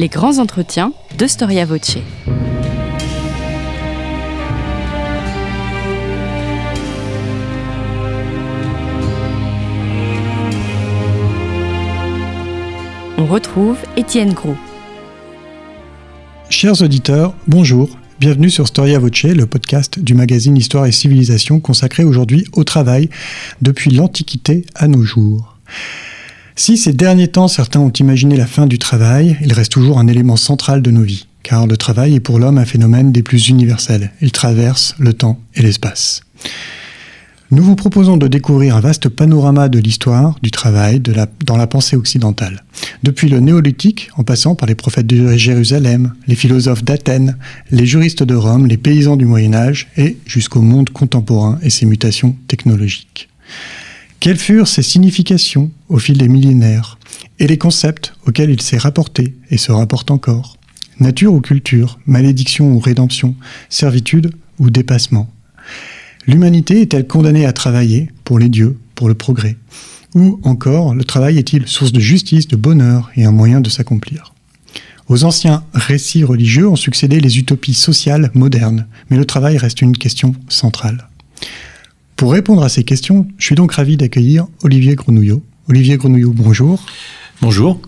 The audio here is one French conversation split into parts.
les grands entretiens de Storia Voce. On retrouve Étienne Gros. Chers auditeurs, bonjour. Bienvenue sur Storia Voce, le podcast du magazine Histoire et Civilisation consacré aujourd'hui au travail depuis l'Antiquité à nos jours. Si ces derniers temps certains ont imaginé la fin du travail, il reste toujours un élément central de nos vies, car le travail est pour l'homme un phénomène des plus universels. Il traverse le temps et l'espace. Nous vous proposons de découvrir un vaste panorama de l'histoire du travail dans la pensée occidentale. Depuis le néolithique, en passant par les prophètes de Jérusalem, les philosophes d'Athènes, les juristes de Rome, les paysans du Moyen Âge, et jusqu'au monde contemporain et ses mutations technologiques. Quelles furent ses significations au fil des millénaires et les concepts auxquels il s'est rapporté et se rapporte encore? Nature ou culture, malédiction ou rédemption, servitude ou dépassement? L'humanité est-elle condamnée à travailler pour les dieux, pour le progrès? Ou encore, le travail est-il source de justice, de bonheur et un moyen de s'accomplir? Aux anciens récits religieux ont succédé les utopies sociales modernes, mais le travail reste une question centrale. Pour répondre à ces questions, je suis donc ravi d'accueillir Olivier Grenouillot. Olivier Grenouillot, bonjour. Bonjour.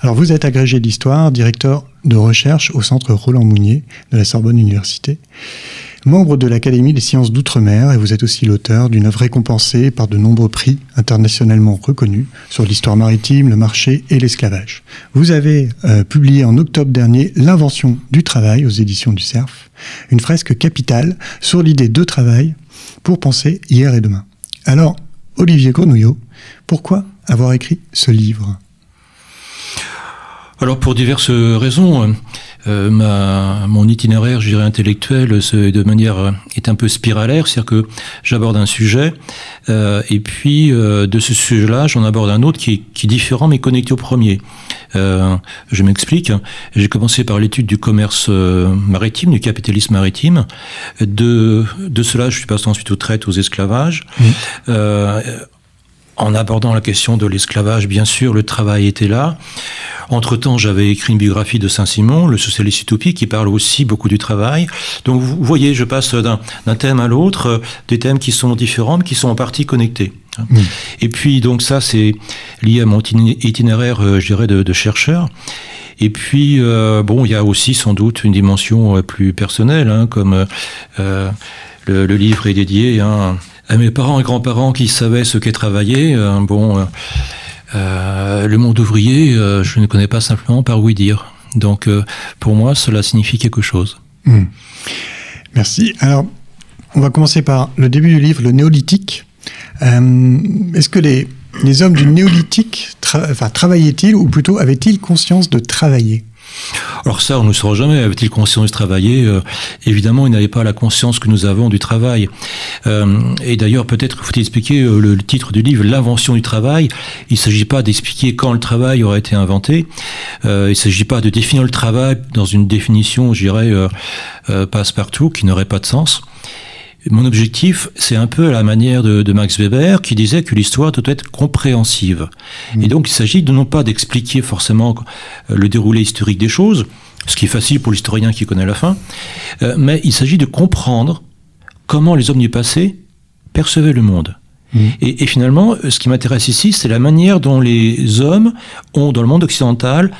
Alors vous êtes agrégé d'histoire, directeur de recherche au centre Roland Mounier de la Sorbonne Université, membre de l'Académie des sciences d'outre-mer et vous êtes aussi l'auteur d'une œuvre récompensée par de nombreux prix internationalement reconnus sur l'histoire maritime, le marché et l'esclavage. Vous avez euh, publié en octobre dernier L'invention du travail aux éditions du CERF, une fresque capitale sur l'idée de travail pour penser hier et demain. Alors, Olivier Grenouillot, pourquoi avoir écrit ce livre? Alors pour diverses raisons, euh, ma, mon itinéraire, je dirais intellectuel, de manière euh, est un peu spiralaire, c'est-à-dire que j'aborde un sujet euh, et puis euh, de ce sujet-là, j'en aborde un autre qui est, qui est différent mais connecté au premier. Euh, je m'explique. J'ai commencé par l'étude du commerce maritime, du capitalisme maritime. De, de cela, je suis passé ensuite aux traites, aux esclavages. Mmh en abordant la question de l'esclavage, bien sûr, le travail était là. Entre-temps, j'avais écrit une biographie de Saint-Simon, le socialiste utopique, qui parle aussi beaucoup du travail. Donc, vous voyez, je passe d'un thème à l'autre, euh, des thèmes qui sont différents, mais qui sont en partie connectés. Mmh. Et puis, donc ça, c'est lié à mon itinéraire, euh, je dirais, de, chercheur. Et puis, euh, bon, il y a aussi sans doute une dimension plus personnelle, hein, comme le, livre est dédié hein, à mes parents et grands-parents qui savaient ce qu'est travailler. Euh, bon, euh, euh, le monde ouvrier, je ne connais pas simplement par oui dire. Donc, pour moi, cela signifie quelque chose. Hmm. Merci. Alors, on va commencer par le début du livre, le néolithique. Est-ce que les, hommes du néolithique travaillaient-ils ou plutôt avaient-ils conscience de travailler? Alors ça, on ne saura jamais. Avait-il conscience de travailler euh, Évidemment, il n'avait pas la conscience que nous avons du travail. Euh, et d'ailleurs, peut-être faut-il expliquer euh, le, titre du livre, l'invention du travail. Il ne s'agit pas d'expliquer quand le travail aurait été inventé. il ne s'agit pas de définir le travail dans une définition, je dirais, passe-partout, qui n'aurait pas de sens. Mon objectif, c'est un peu à la manière de, Max Weber qui disait que l'histoire doit être compréhensive. Et donc il s'agit de non pas d'expliquer forcément euh, le déroulé historique des choses, ce qui est facile pour l'historien qui connaît la fin, euh, mais il s'agit de comprendre comment les hommes du passé percevaient le monde. Et, et, finalement, ce qui m'intéresse ici, c'est la manière dont les hommes ont, dans le monde occidental,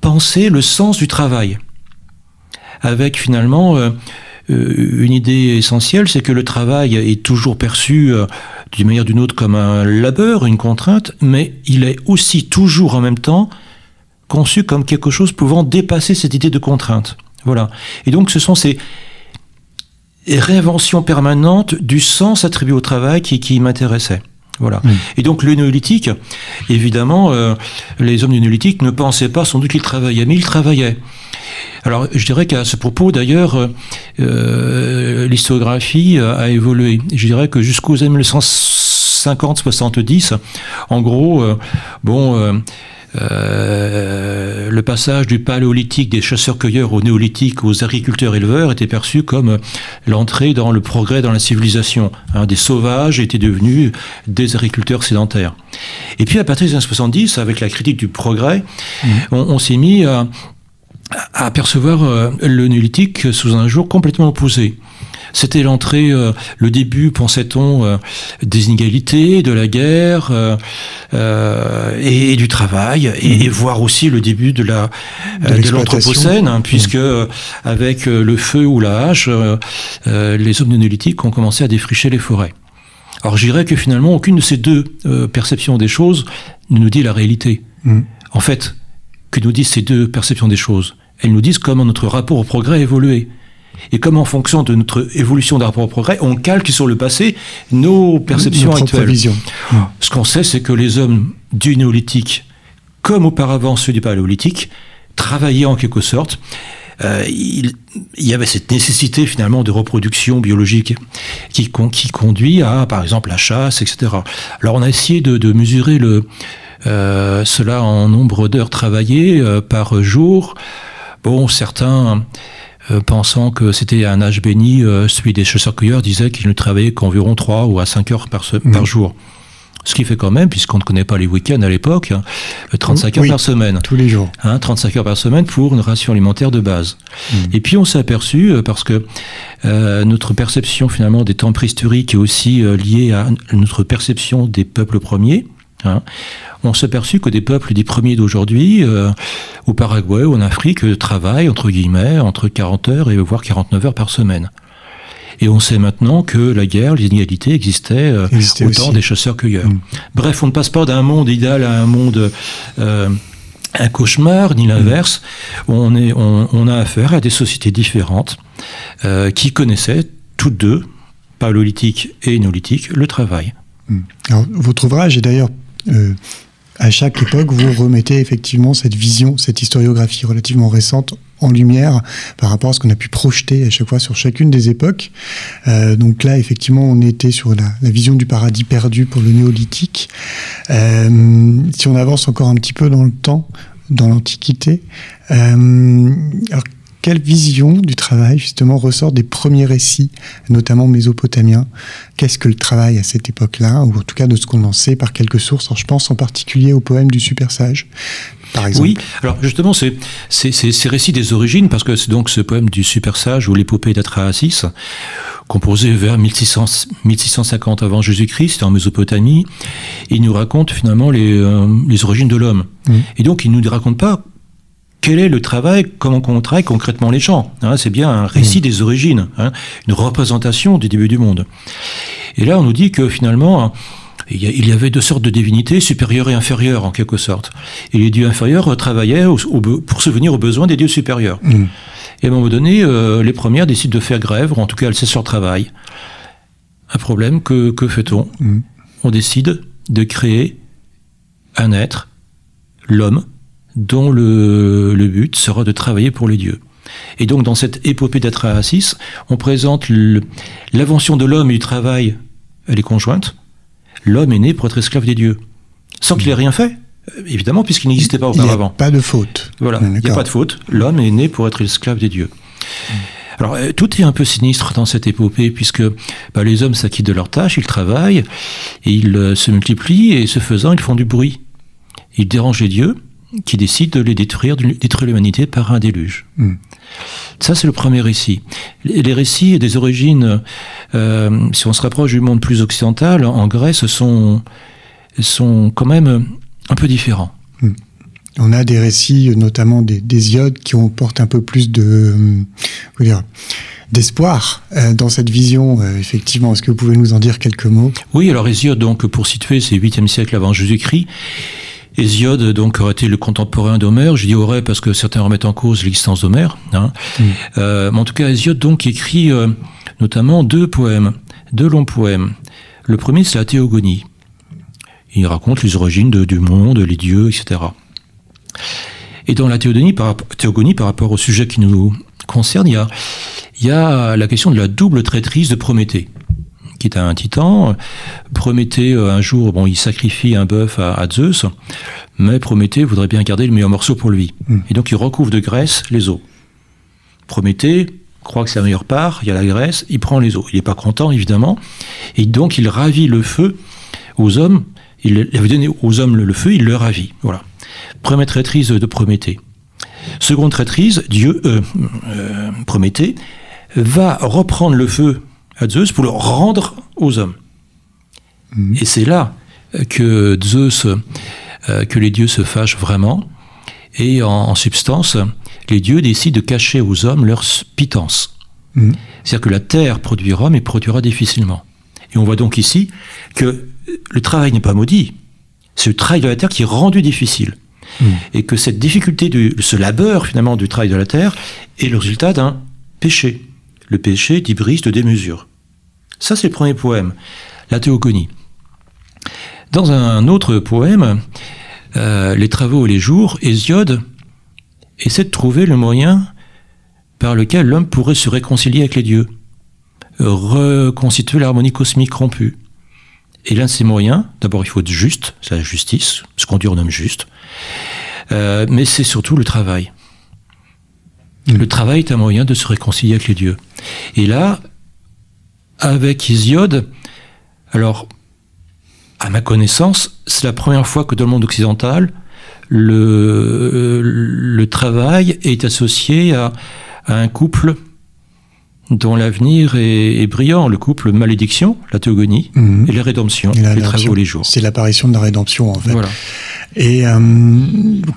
pensé le sens du travail. Avec finalement... Euh, une idée essentielle, c'est que le travail est toujours perçu euh, d'une manière ou d'une autre comme un labeur, une contrainte, mais il est aussi toujours en même temps conçu comme quelque chose pouvant dépasser cette idée de contrainte. Voilà. Et donc ce sont ces réinventions permanentes du sens attribué au travail qui, qui m'intéressaient. Voilà. Et donc le néolithique, évidemment, euh, les hommes du néolithique ne pensaient pas sans doute qu'ils travaillaient, mais ils travaillaient. Alors, je dirais qu'à ce propos, d'ailleurs, euh, euh l'historiographie a évolué. Je dirais que jusqu'aux années 1950-70, en gros, euh, bon, euh, le passage du paléolithique des chasseurs-cueilleurs au néolithique aux agriculteurs-éleveurs était perçu comme l'entrée dans le progrès dans la civilisation. Hein, des sauvages étaient devenus des agriculteurs sédentaires. Et puis à partir des années 70, avec la critique du progrès, mmh. on, on s'est mis à, à apercevoir euh, le néolithique sous un jour complètement opposé. C'était l'entrée, euh, le début, pensait-on, euh, des inégalités, de la guerre euh, et, du travail, et, mmh. voir aussi le début de la de, l'anthropocène, hein, puisque mmh. avec le feu ou la hache, les hommes néolithiques ont commencé à défricher les forêts. Alors je dirais que finalement, aucune de ces deux perceptions des choses ne nous dit la réalité. Mmh. En fait, que nous disent ces deux perceptions des choses? Elles nous disent comment notre rapport au progrès a évolué et comment, en fonction de notre évolution d'un rapport au progrès, on calque sur le passé nos perceptions actuelles. Ce qu'on sait, c'est que les hommes du néolithique, comme auparavant ceux du paléolithique, travaillaient en quelque sorte. Euh, il, y avait cette nécessité finalement de reproduction biologique qui, qui conduit à, par exemple, la chasse, etc. Alors on a essayé de, de mesurer le, euh, cela en nombre d'heures travaillées euh, par jour. Bon, certains euh, pensant que c'était un âge béni, euh, celui des chasseurs-cueilleurs disait qu'il ne travaillait qu'environ 3 ou à 5 heures par, par mmh. jour. Ce qui fait quand même, puisqu'on ne connaît pas les week-ends à l'époque, 35 hein, heures par semaine. Tous les jours. Hein, 35 heures par semaine pour une ration alimentaire de base. Mmh. Et puis on s'est aperçu, euh, parce que euh, notre perception finalement des temps préhistoriques est aussi euh, liée à notre perception des peuples premiers. Hein, on s'est aperçu que des peuples des premiers d'aujourd'hui, euh, au Paraguay ou en Afrique, travaillent, entre guillemets, entre 40 heures et voire 49 heures par semaine. Et on sait maintenant que la guerre, les inégalités existaient euh, au temps des chasseurs-cueilleurs. Mm. Bref, on ne passe pas d'un monde idéal à un monde euh, un cauchemar, ni l'inverse. On, est, on, a affaire à des sociétés différentes qui connaissaient toutes deux, paléolithique et néolithique, le travail. Mm. Alors, votre ouvrage est d'ailleurs à chaque époque, vous remettez effectivement cette vision, cette historiographie relativement récente en lumière par rapport à ce qu'on a pu projeter à chaque fois sur chacune des époques. Euh, donc là, effectivement, on était sur la, vision du paradis perdu pour le néolithique. Euh, si on avance encore un petit peu dans le temps, dans l'Antiquité, euh, quelle vision du travail justement ressort des premiers récits, notamment mésopotamiens Qu'est-ce que le travail à cette époque-là, ou en tout cas de ce qu'on en sait par quelques sources? Alors, Je pense en particulier au poème du Super Sage, par exemple. Oui, alors justement, c'est ces récits des origines, parce que c'est donc ce poème du Super Sage ou l'épopée d'Atrahasis, composé vers 1600, 1650 avant Jésus-Christ en Mésopotamie, il nous raconte finalement les, euh, les origines de l'homme. Mmh. Et donc, il ne nous raconte pas quel est le travail, comment on travaille concrètement les gens. Hein, c'est bien un récit mmh. des origines, hein, une représentation du début du monde. Et là, on nous dit que finalement, il y avait deux sortes de divinités, supérieures et inférieures en quelque sorte. Et les dieux inférieurs travaillaient pour subvenir aux besoins des dieux supérieurs. Mmh. Et à un moment donné, euh, les premières décident de faire grève, ou en tout cas elles cessent leur travail. Un problème, que, que fait-on? Mmh. On décide de créer un être, l'homme, dont le, but sera de travailler pour les dieux. Et donc dans cette épopée d'Atrahasis, on présente l'invention de l'homme et du travail, elle est conjointe. L'homme est né pour être esclave des dieux, sans qu'il ait rien fait, évidemment, puisqu'il n'existait pas auparavant. Il n'y a pas de faute. Voilà, il n'y a pas de faute. L'homme est né pour être esclave des dieux. Alors euh, tout est un peu sinistre dans cette épopée puisque bah, les hommes s'acquittent de leurs tâches, ils travaillent, et ils euh, se multiplient et ce faisant ils font du bruit. Ils dérangent les dieux qui décide de les détruire, de détruire l'humanité par un déluge. Hmm. Ça, c'est le premier récit. Les récits des origines, euh, si on se rapproche du monde plus occidental, en Grèce, sont, sont quand même un peu différents. Hmm. On a des récits, notamment des, des iodes, qui portent un peu plus de, dire, d'espoir euh, dans cette vision, euh, effectivement. Est-ce que vous pouvez nous en dire quelques mots? Oui, alors Hésiode, donc, pour situer, c'est 8e siècle avant Jésus-Christ. Hésiode donc aurait été le contemporain d'Homère? Je dis aurait parce que certains remettent en cause l'existence d'Homère. Hein. Mm. Euh, mais en tout cas, Hésiode donc écrit euh, notamment deux poèmes, deux longs poèmes. Le premier, c'est la Théogonie. Il raconte les origines du monde, les dieux, etc. Et dans la Théogonie par, Théogonie, par rapport au sujet qui nous concerne, il y a, il y a la question de la double traîtrise de Prométhée qui est un titan. Prométhée, euh, un jour, bon, il sacrifie un bœuf à, Zeus, mais Prométhée voudrait bien garder le meilleur morceau pour lui. Hmm. Et donc il recouvre de graisse les os. Prométhée croit que c'est la meilleure part, il y a la graisse, il prend les os. Il n'est pas content, évidemment, et donc il ravit le feu aux hommes. Il avait donné aux hommes le, feu, il le ravit. Voilà. Première traîtrise de Prométhée. Seconde traîtrise, Dieu, euh, euh, Prométhée, va reprendre le feu à Zeus pour le rendre aux hommes. Mhm. Et c'est là que Zeus, euh, que les dieux se fâchent vraiment, et en, substance, les dieux décident de cacher aux hommes leur pitance. Mhm. C'est-à-dire que la terre produira, mais produira difficilement. Et on voit donc ici que le travail n'est pas maudit, c'est le travail de la terre qui est rendu difficile. Mhm. Et que cette difficulté, ce labeur finalement du travail de la terre est le résultat d'un péché. Le péché d'hybris de démesure. Ça, c'est le premier poème, la théogonie. Dans un autre poème, euh, Les travaux et les jours, Hésiode essaie de trouver le moyen par lequel l'homme pourrait se réconcilier avec les dieux, reconstituer l'harmonie cosmique rompue. Et l'un de ces moyens, d'abord il faut être juste, c'est la justice, ce qu'on dit un homme juste, euh, mais c'est surtout le travail. Mmh. Le travail est un moyen de se réconcilier avec les dieux. Et là, avec Hésiode, alors, à ma connaissance, c'est la première fois que dans le monde occidental, le, le travail est associé à, un couple dont l'avenir est, brillant, le couple malédiction, la théogonie, mhm. et la rédemption, et les travaux les jours. C'est l'apparition de la rédemption, en fait. Et euh,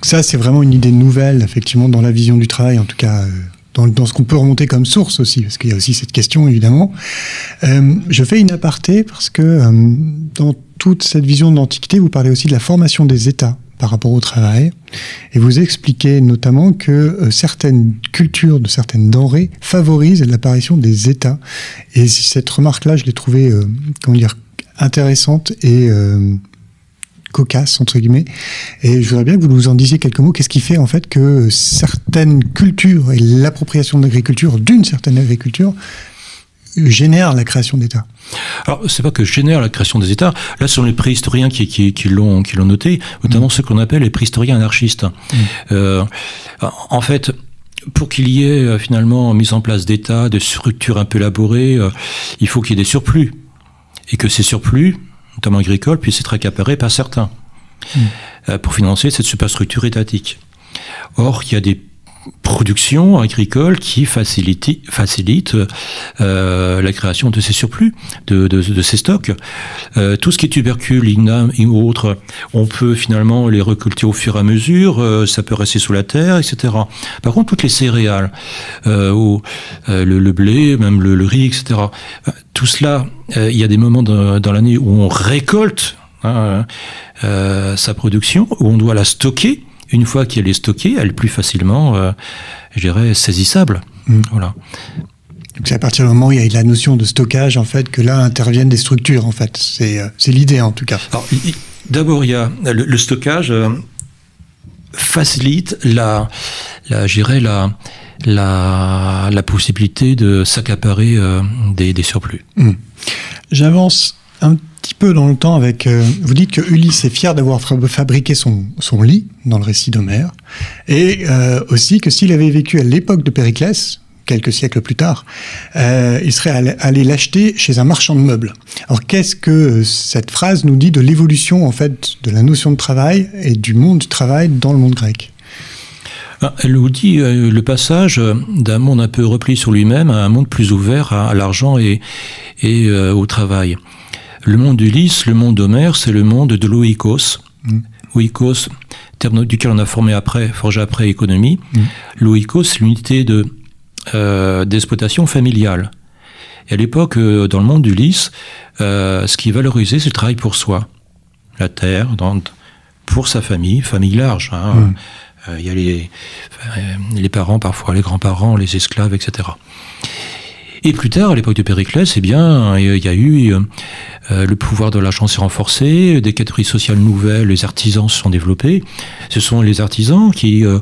ça, c'est vraiment une idée nouvelle, effectivement, dans la vision du travail, en tout cas. Euh, dans, ce qu'on peut remonter comme source aussi, parce qu'il y a aussi cette question évidemment. Euh, je fais une aparté parce que euh, dans toute cette vision de l'Antiquité, vous parlez aussi de la formation des États par rapport au travail, et vous expliquez notamment que euh, certaines cultures de certaines denrées favorisent l'apparition des États. Et cette remarque-là, je l'ai trouvée, comment dire, intéressante et cocasse, entre guillemets. Et je voudrais bien que vous nous en disiez quelques mots. Qu'est-ce qui fait, en fait, que certaines cultures et l'appropriation de l'agriculture, d'une certaine agriculture, génèrent la création d'États? Alors, c'est pas que génère la création des États. Là, ce sont les préhistoriens qui, qui, qui l'ont qui l'ont noté, notamment mm. ceux qu'on appelle les préhistoriens anarchistes. Mm. Euh, en fait, pour qu'il y ait euh, finalement mise en place d'États, de structures un peu élaborées, euh, il faut qu'il y ait des surplus. Et que ces surplus, notamment agricole, puisse être accaparé par certains hmm. euh, pour financer cette superstructure étatique. Or, il y a des production agricole qui facilite, facilite euh, la création de ces surplus, de, de, ces stocks. Euh, tout ce qui est tubercule, ligname ou autre, on peut finalement les reculter au fur et à mesure, euh, ça peut rester sous la terre, etc. Par contre, toutes les céréales, euh, euh, le, blé, même le, riz, etc., tout cela, il y a des moments dans, dans l'année où on récolte hein, sa production, où on doit la stocker, une fois qu'elle est stockée, elle est plus facilement, euh, je dirais, saisissable. Mm. Voilà. c'est à partir du moment où il y a la notion de stockage, en fait, que là interviennent des structures, en fait. C'est, euh, l'idée, en tout cas. d'abord, il y a le, stockage euh, facilite la, la, la, la, la possibilité de s'accaparer des, surplus. Mm. J'avance un petit peu dans le temps avec. Euh, vous dites que Ulysse est fier d'avoir fabriqué son, lit dans le récit d'Homère, et euh, aussi que s'il avait vécu à l'époque de Périclès, quelques siècles plus tard, euh, il serait allé, l'acheter chez un marchand de meubles. Alors qu'est-ce que cette phrase nous dit de l'évolution en fait de la notion de travail et du monde du travail dans le monde grec? Ah, elle nous dit le passage d'un monde un peu repli sur lui-même à un monde plus ouvert à, l'argent et au travail. Le monde d'Ulysse, le monde d'Homère, c'est le monde de l'oikos. Mm. Oikos, terme duquel on a formé après, forgé après économie. Mm. L'oikos, c'est l'unité de, euh, d'exploitation familiale. Et à l'époque, euh, dans le monde d'Ulysse, euh, ce qui est valorisé, c'est le travail pour soi. La terre, dans, pour sa famille, famille large. Hein. Mm. Il y a les, les parents, parfois les grands-parents, les esclaves, etc. Et plus tard, à l'époque de Périclès, eh bien, il y a eu euh, le pouvoir de l'argent s'est renforcé, des catégories sociales nouvelles, les artisans se sont développés. Ce sont les artisans qui euh,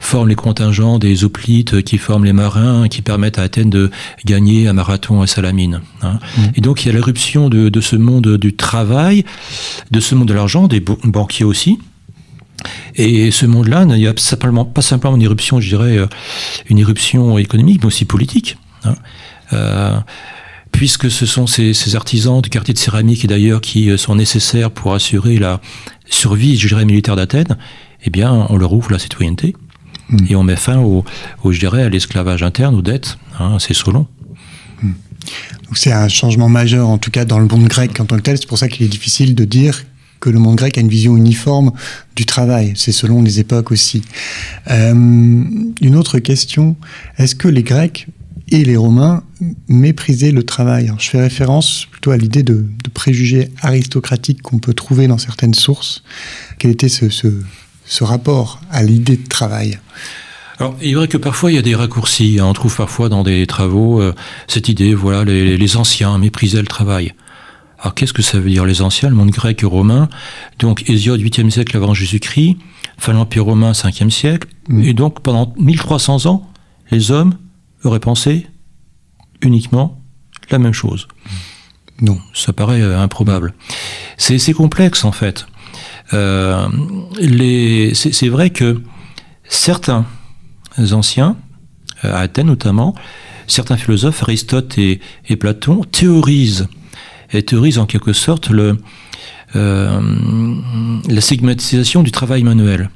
forment les contingents des hoplites, qui forment les marins, qui permettent à Athènes de gagner un marathon à Salamine. Hein. Mmh. Et donc, il y a l'éruption de, de ce monde du travail, de ce monde de l'argent, des banquiers aussi. Et ce monde-là, il n'y a simplement, pas simplement une éruption, je dirais, euh, une éruption économique, mais aussi politique. Hein. Euh, puisque ce sont ces, artisans du quartier de céramique, et d'ailleurs, qui euh, sont nécessaires pour assurer la survie, je dirais, militaire d'Athènes, eh bien, on leur ouvre la citoyenneté. Hmm. Et on met fin au, je dirais, à l'esclavage interne, aux dettes. Hein, c'est Solon. Hmm. c'est un changement majeur, en tout cas, dans le monde grec en tant que tel. C'est pour ça qu'il est difficile de dire que le monde grec a une vision uniforme du travail. C'est selon les époques aussi. Euh, une autre question, est-ce que les Grecs et les Romains méprisaient le travail Je fais référence plutôt à l'idée de, préjugés aristocratiques qu'on peut trouver dans certaines sources. Quel était ce, ce, rapport à l'idée de travail? Alors, il est vrai que parfois il y a des raccourcis. Hein. On trouve parfois dans des travaux euh, cette idée, voilà, les, les anciens méprisaient le travail. Alors qu'est-ce que ça veut dire les anciens, le monde grec et romain Donc Hésiode, 8e siècle avant Jésus-Christ, fin l'Empire romain, 5e siècle. Mm. Et donc pendant 1300 ans, les hommes auraient pensé uniquement la même chose. Non, ça paraît euh, improbable. C'est complexe en fait. Euh, c'est vrai que certains anciens, euh, à Athènes notamment, certains philosophes, Aristote et Platon, théorisent et théorise en quelque sorte le, euh, la stigmatisation du travail manuel.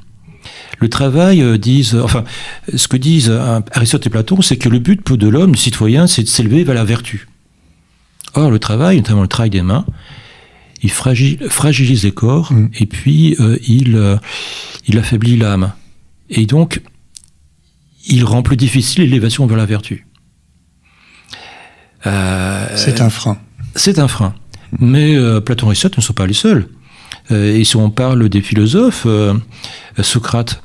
Le travail, euh, disent, enfin, ce que disent euh, Aristote et Platon, c'est que le but de l'homme, du citoyen, c'est de s'élever vers la vertu. Or, le travail, notamment le travail des mains, il fragilise les corps mm. et puis il, il affaiblit l'âme. Et donc, il rend plus difficile l'élévation vers la vertu. c'est un frein. C'est un frein. Mais euh, Platon et Aristote ne sont pas les seuls. Euh, et si on parle des philosophes, euh, Socrate,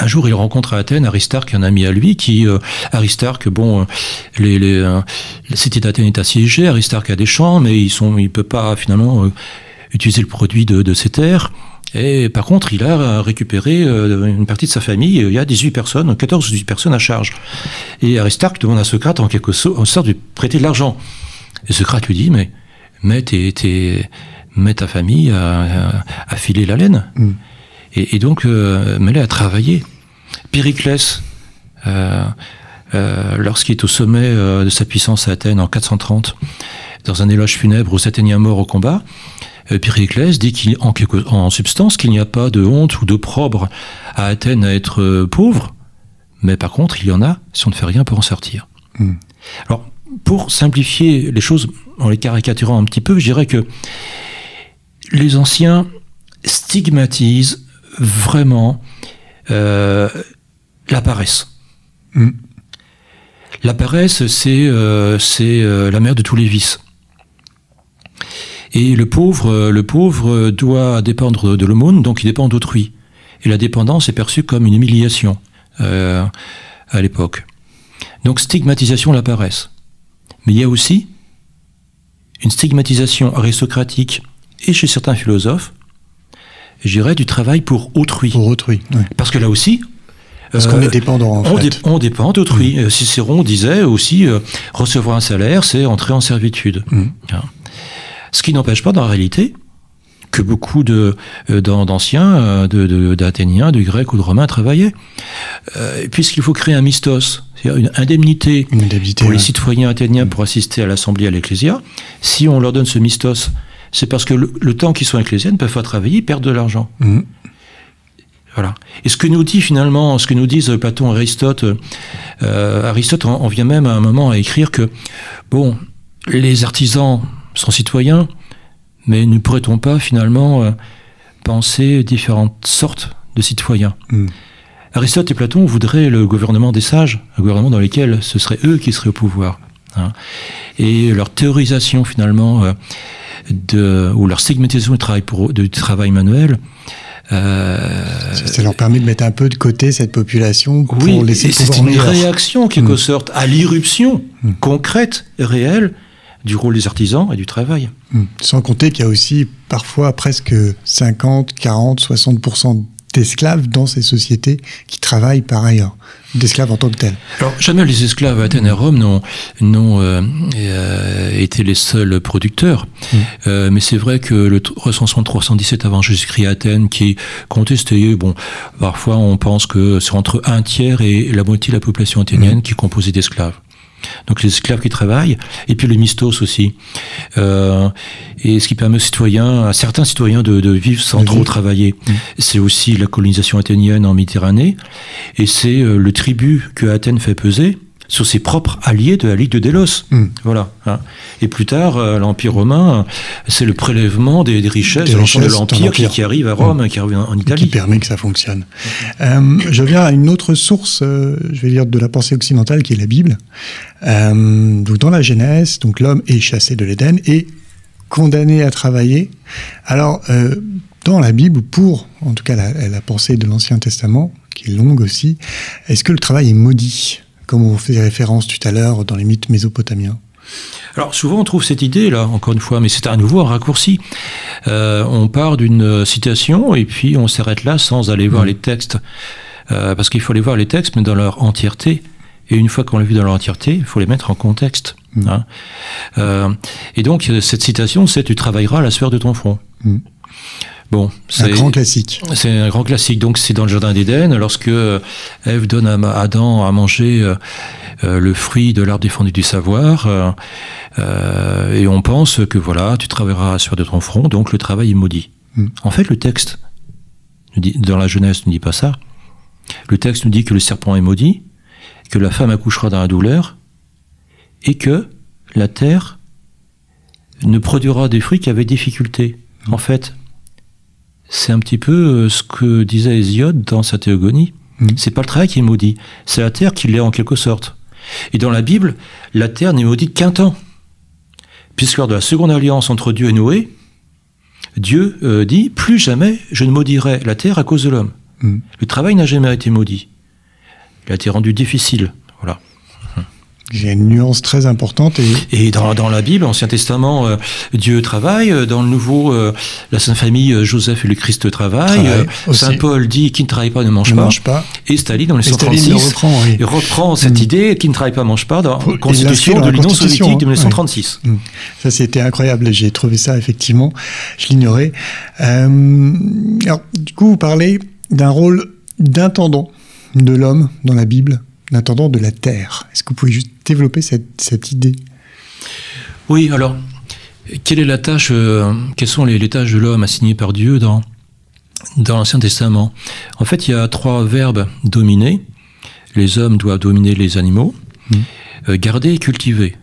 un jour, il rencontre à Athènes Aristarque, un ami à lui, qui Aristarque, bon, les, les, la cité d'Athènes est assiégée, Aristarque a des champs, mais ils sont, il peut pas finalement utiliser le produit de, de ses terres. Et par contre, il a récupéré une partie de sa famille. Il y a 18 personnes, 14 ou 18 personnes à charge. Et Aristarque demande à Socrate en quelque sorte de prêter de l'argent. Et Socrate lui dit, mais mets, ta famille à, filer la laine. Mm. Et, donc, euh, à travailler. Périclès, euh, euh, lorsqu'il est au sommet de sa puissance à Athènes en 430, dans un éloge funèbre aux Athéniens morts au combat, Périclès dit qu'en en substance qu'il n'y a pas de honte ou d'opprobre à Athènes à être pauvre, mais par contre il y en a si on ne fait rien pour en sortir. Mm. Alors pour simplifier les choses en les caricaturant un petit peu, je dirais que les anciens stigmatisent vraiment euh, la paresse. Mm. La paresse, c'est euh, euh, la mère de tous les vices. Et le pauvre, le pauvre doit dépendre de l'aumône, donc il dépend d'autrui. Et la dépendance est perçue comme une humiliation à l'époque. Donc stigmatisation de la paresse. Mais il y a aussi une stigmatisation aristocratique et chez certains philosophes, je dirais, du travail pour autrui. Pour autrui, Parce que là aussi, parce qu'on est euh, dépendant, en on, fait. on dépend d'autrui. Mm. Cicéron disait aussi, euh, recevoir un salaire, c'est entrer en servitude. Mm. Hein. Ce qui n'empêche pas, dans la réalité, que beaucoup de euh, d'anciens, d'Athéniens, de, Grecs ou de Romains travaillaient, puisqu'il faut créer un mistos, c'est-à-dire une indemnité, pour les citoyens athéniens pour assister à l'assemblée à l'ecclésia. Si on leur donne ce mistos, c'est parce que le, temps qu'ils sont ecclésiens ne peuvent pas travailler, ils perdent de l'argent. Mm. Voilà. Et ce que nous dit finalement, ce que nous disent Platon, Aristote, euh, Aristote en, vient même à un moment à écrire que, bon, les artisans sont citoyens, mais ne pourrait-on pas finalement euh, penser différentes sortes de citoyens mm. Aristote et Platon voudraient le gouvernement des sages, un gouvernement dans lequel ce serait eux qui seraient au pouvoir. Hein. Et leur théorisation finalement, euh, de, ou leur segmentation du travail, pour, du travail manuel, ça, leur permet de mettre un peu de côté cette population pour oui, laisser c'est une réaction, en quelque mm. sorte, à l'irruption mm. concrète et réelle du rôle des artisans et du travail. Mm. Sans compter qu'il y a aussi parfois presque 50, 40, 60% d'esclaves dans ces sociétés qui travaillent par ailleurs, d'esclaves en tant que tels. Alors, jamais les esclaves à Athènes et Rome n'ont, euh, euh, été les seuls producteurs, mm. euh, mais c'est vrai que le recensement 317 avant Jésus-Christ à Athènes, qui est contesté, bon, parfois on pense que c'est entre un tiers et la moitié de la population athénienne mm. qui est composée d'esclaves donc les esclaves qui travaillent, et puis le mistos aussi. Euh, et ce qui permet aux citoyens, à certains citoyens de, vivre sans trop travailler. Mm. C'est aussi la colonisation athénienne en Méditerranée, et c'est euh, le tribut que Athènes fait peser sur ses propres alliés de la Ligue de Délos. Hmm. Voilà. Hein. Et plus tard, euh, l'Empire romain, c'est le prélèvement des, richesses de l'ensemble de l'Empire qui, arrive à Rome, hmm. qui arrive en Italie. Qui permet que ça fonctionne. Euh, je viens à une autre source, euh, je vais dire, de la pensée occidentale, qui est la Bible. donc dans la Genèse, donc l'homme est chassé de l'Éden et condamné à travailler. Alors, dans la Bible, pour, en tout cas la, la pensée de l'Ancien Testament, qui est longue aussi, est-ce que le travail est maudit? Comme on faisait référence tout à l'heure dans les mythes mésopotamiens alors souvent on trouve cette idée là, encore une fois, mais c'est à nouveau un raccourci. Euh, on part d'une citation et puis on s'arrête là sans aller voir mm. les textes, euh, parce qu'il faut aller voir les textes mais dans leur entièreté. Et une fois qu'on l'a vu dans leur entièreté, il faut les mettre en contexte. Mm. Hein. Euh, et donc cette citation, c'est tu travailleras à la sphère de ton front. Mm. Bon, c'est un grand classique. C'est un grand classique. Donc c'est dans le jardin d'Éden, lorsque euh, Ève donne à Adam à manger euh, euh, le fruit de l'arbre défendu du savoir, et on pense que voilà, tu travailleras sur de ton front, donc le travail est maudit. Hmm. En fait, le texte dans la Genèse ne dit pas ça. Le texte nous dit que le serpent est maudit, que la femme accouchera dans la douleur, et que la terre ne produira des fruits qu'avec difficulté. En fait, c'est un petit peu euh, ce que disait Hésiode dans sa théogonie. Mm. C'est pas le travail qui est maudit, c'est la terre qui l'est en quelque sorte. Et dans la Bible, la terre n'est maudite qu'un temps. Puisque lors de la seconde alliance entre Dieu et Noé, Dieu euh, dit Plus jamais je ne maudirai la terre à cause de l'homme. Mm. Le travail n'a jamais été maudit. Il a été rendu difficile. Voilà. J'ai une nuance très importante. Et, et dans, dans, la Bible, Ancien Testament, euh, Dieu travaille. Euh, dans le Nouveau, euh, la Sainte Famille, Joseph et le Christ travaillent. Saint Paul dit qui ne travaille pas ne mange, pas. mange pas. Et Staline, dans les 136, reprend, il reprend cette mm. idée qui ne travaille pas ne mange pas dans la Constitution de l'Union soviétique de 1936. Mm. Ça, c'était incroyable. J'ai trouvé ça, effectivement. Je l'ignorais. alors, du coup, vous parlez d'un rôle d'intendant de l'homme dans la Bible l'intendant de la Terre. Est-ce que vous pouvez juste développer cette, idée? Oui, alors, quelle est la tâche, euh, quelles sont les, tâches de l'homme assignées par Dieu dans, dans l'Ancien Testament? En fait, il y a trois verbes dominés. Les hommes doivent dominer les animaux, mmh. euh, garder et cultiver.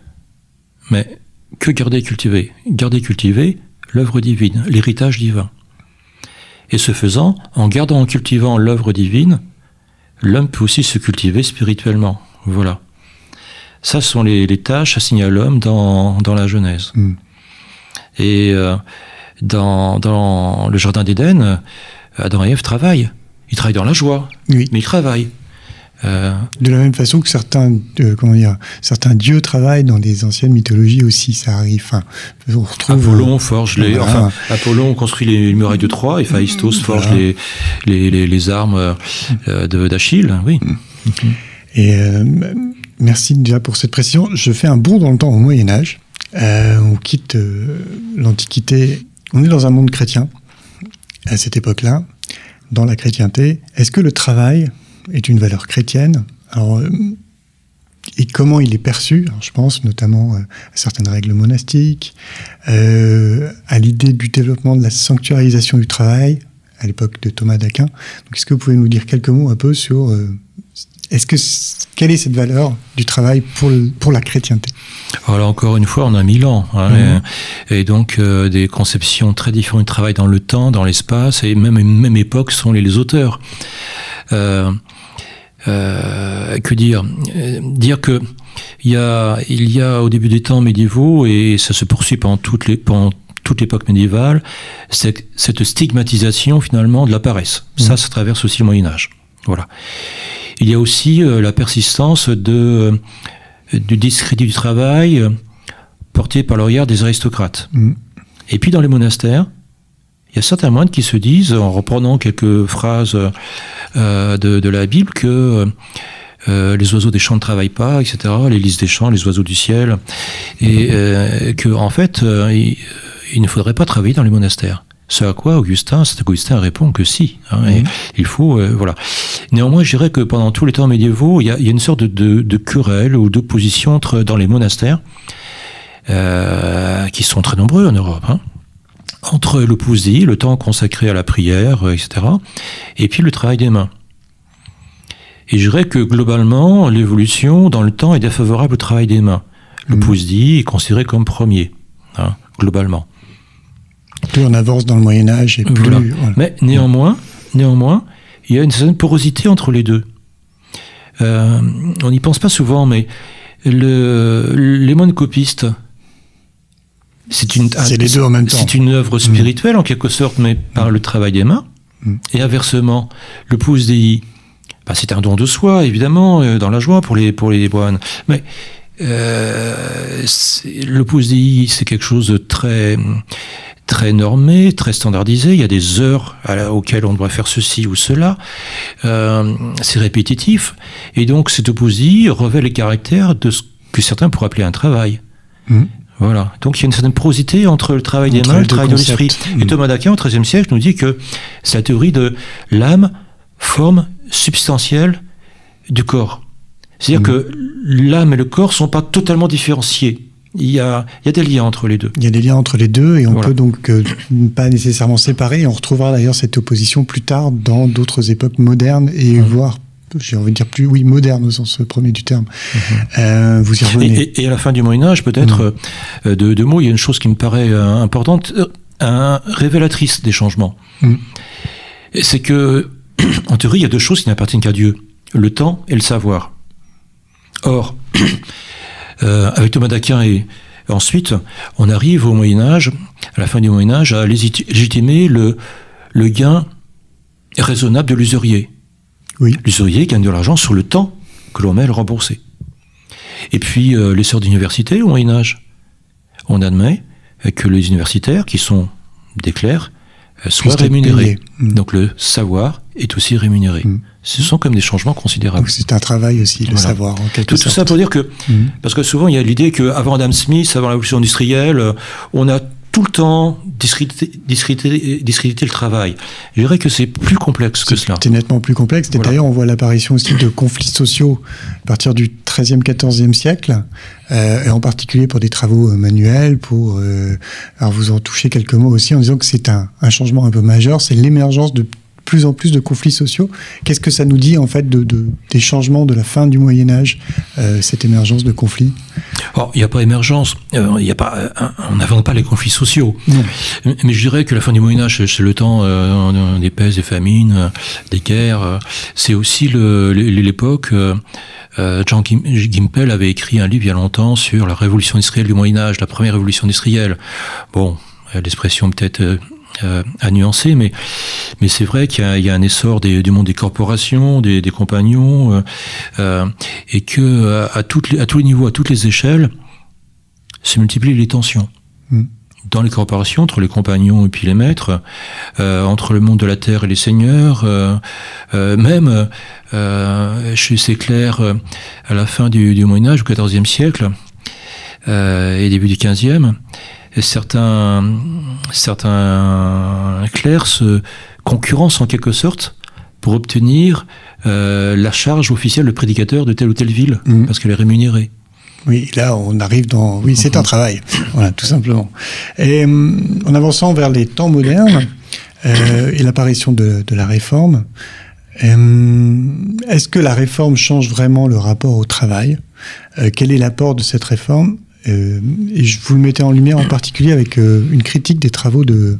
Mais que garder et cultiver? Garder et cultiver l'œuvre divine, l'héritage divin. Et ce faisant, en gardant et cultivant l'œuvre divine, l'homme peut aussi se cultiver spirituellement. Voilà. Ça sont les, tâches assignées à l'homme dans, la Genèse. Hmm. Et euh, dans, le Jardin d'Éden, Adam et Ève travaillent. Ils travaillent dans la joie, mais ils travaillent. Euh, de la même façon que certains, euh, comment dire, certains dieux travaillent dans des anciennes mythologies aussi, ça arrive. Enfin, on retrouve, Apollon forge les, enfin, Apollon construit les murailles de Troie et Phaistos forge les, les, les, armes d'Achille, oui. Et merci déjà pour cette précision. Je fais un bond dans le temps au Moyen Âge. Euh, on quitte euh, l'Antiquité. On est dans un monde chrétien à cette époque-là, dans la chrétienté. Est-ce que le travail est une valeur chrétienne Alors, euh, et comment il est perçu Je pense notamment à certaines règles monastiques, à l'idée du développement de la sanctuarisation du travail à l'époque de Thomas d'Aquin. Donc, est-ce que vous pouvez nous dire quelques mots un peu sur est-ce que quelle est cette valeur du travail pour, pour la chrétienté? Alors encore une fois, on a mille ans, hein, mhm. et, donc euh, des conceptions très différentes du travail dans le temps, dans l'espace, et même même époque sont les, auteurs. Euh, euh, que dire? Dire que il y a il y a au début des temps médiévaux et ça se poursuit pendant toutes les pendant toute l'époque médiévale, c'est cette stigmatisation finalement de la paresse. Ça, ça traverse aussi le Moyen Âge. Voilà. Il y a aussi la persistance de, du discrédit du travail porté par le regard des aristocrates. Et puis dans les monastères, il y a certains moines qui se disent, en reprenant quelques phrases euh, de, la Bible, que euh, les oiseaux des champs ne travaillent pas, etc., les lys des champs, les oiseaux du ciel, et euh, que en fait, il, ne faudrait pas travailler dans les monastères. Ce à quoi Augustin, Saint Augustin répond que si. Hein, mhm. il faut, voilà. Néanmoins, je dirais que pendant tous les temps médiévaux, il y a, une sorte de, querelle ou d'opposition entre dans les monastères, qui sont très nombreux en Europe. Hein entre le poussi, le temps consacré à la prière, euh, etc., et puis le travail des mains. Et je dirais que globalement, l'évolution dans le temps est défavorable au travail des mains. Le mmh. est considéré comme premier, hein, globalement. Plus on avance dans le Moyen Âge et plus... Mais néanmoins, néanmoins, il y a une certaine porosité entre les deux. Euh, on n'y pense pas souvent, mais le, les moines copistes, c'est une, les deux en même temps. C'est une œuvre mm. spirituelle en quelque sorte, mais par le travail des mains. Mm. Et inversement, le pouce des bah, c'est un don de soi, évidemment, euh, dans la joie pour les, pour les moines. Mais euh, le pouce des c'est quelque chose de très, très normé, très standardisé. Il y a des heures auxquelles on doit faire ceci ou cela. Euh, c'est répétitif. Et donc, cet opposé revêt les caractères de ce que certains pourraient appeler un travail. Mm. Voilà. Donc il y a une certaine porosité entre le travail des mains et le travail de l'esprit. Et Thomas d'Aquin, au XIIIe siècle, nous dit que c'est la théorie de l'âme, forme substantielle du corps. C'est-à-dire mm. que l'âme et le corps sont pas totalement différenciés. Il y, a, il y, a, des liens entre les deux. Il y a des liens entre les deux et on peut donc euh, pas nécessairement séparer. on retrouvera d'ailleurs cette opposition plus tard dans d'autres époques modernes et voire j'ai envie de dire plus, oui, moderne au sens premier du terme. Mhm. Euh, vous y revenez. Et, à la fin du Moyen Âge, peut-être, mhm. euh, de deux mots, il y a une chose qui me paraît euh, importante, révélatrice des changements. Mhm. C'est que, en théorie, il y a deux choses qui n'appartiennent qu'à Dieu le temps et le savoir. Or, avec Thomas d'Aquin et ensuite, on arrive au Moyen Âge, à la fin du Moyen Âge, à légitimer le, le gain raisonnable de l'usurier. Oui. L'usurier gagne de l'argent sur le temps que l'on met à le rembourser. Et puis, euh, les sœurs d'université au Moyen-Âge. On admet que les universitaires, qui sont des clercs, euh, soient rémunérés. Mm. Donc le savoir est aussi rémunéré. Mm. Ce sont comme des changements considérables. C'est un travail aussi, le savoir, en quelque tout, sorte. Tout ça pour dire que, mm. parce que souvent il y a l'idée qu'avant Adam Smith, avant la révolution industrielle, euh, on a tout le temps discréditer, le travail. Je dirais que c'est plus complexe que cela. C'est nettement plus complexe. D'ailleurs, on voit l'apparition aussi de conflits sociaux à partir du XIIIe, XIVe siècle, euh, et en particulier pour des travaux euh, manuels. Pour, euh, alors vous en touchez quelques mots aussi en disant que c'est un, un changement un peu majeur, c'est l'émergence de plus en plus de conflits sociaux. Qu'est-ce que ça nous dit en fait de, des changements de la fin du Moyen Âge, euh, cette émergence de conflits? Il n'y a pas émergence, euh, il y a pas, euh, on n'invente pas les conflits sociaux. Mais je dirais que la fin du Moyen Âge, c'est le temps des pestes, des famines, des guerres. C'est aussi l'époque. Jean Gimpel avait écrit un livre il y a longtemps sur la révolution industrielle du Moyen Âge, la première révolution industrielle. Bon, l'expression peut-être euh, à nuancer, mais, mais c'est vrai qu'il y, a un essor des, du monde des corporations, des, des compagnons, euh, euh et que à, toutes les, à tous les niveaux, à toutes les échelles, se multiplient les tensions. Hmm. Dans les corporations, entre les compagnons et puis les maîtres, euh, entre le monde de la terre et les seigneurs, même chez ces clercs à la fin du, du Moyen Âge, au XIVe siècle, et début du XVe, certains, certains clercs se concurrencent en quelque sorte pour obtenir euh, la charge officielle de prédicateur de telle ou telle ville, mmh. parce qu'elle est rémunérée. Oui, là, on arrive dans. Oui, c'est un travail, voilà, tout simplement. Et hum, en avançant vers les temps modernes euh, et l'apparition de, la réforme, hum, est-ce que la réforme change vraiment le rapport au travail? Euh, Quel est l'apport de cette réforme? Euh, et je vous le mettais en lumière en particulier avec euh, une critique des travaux de,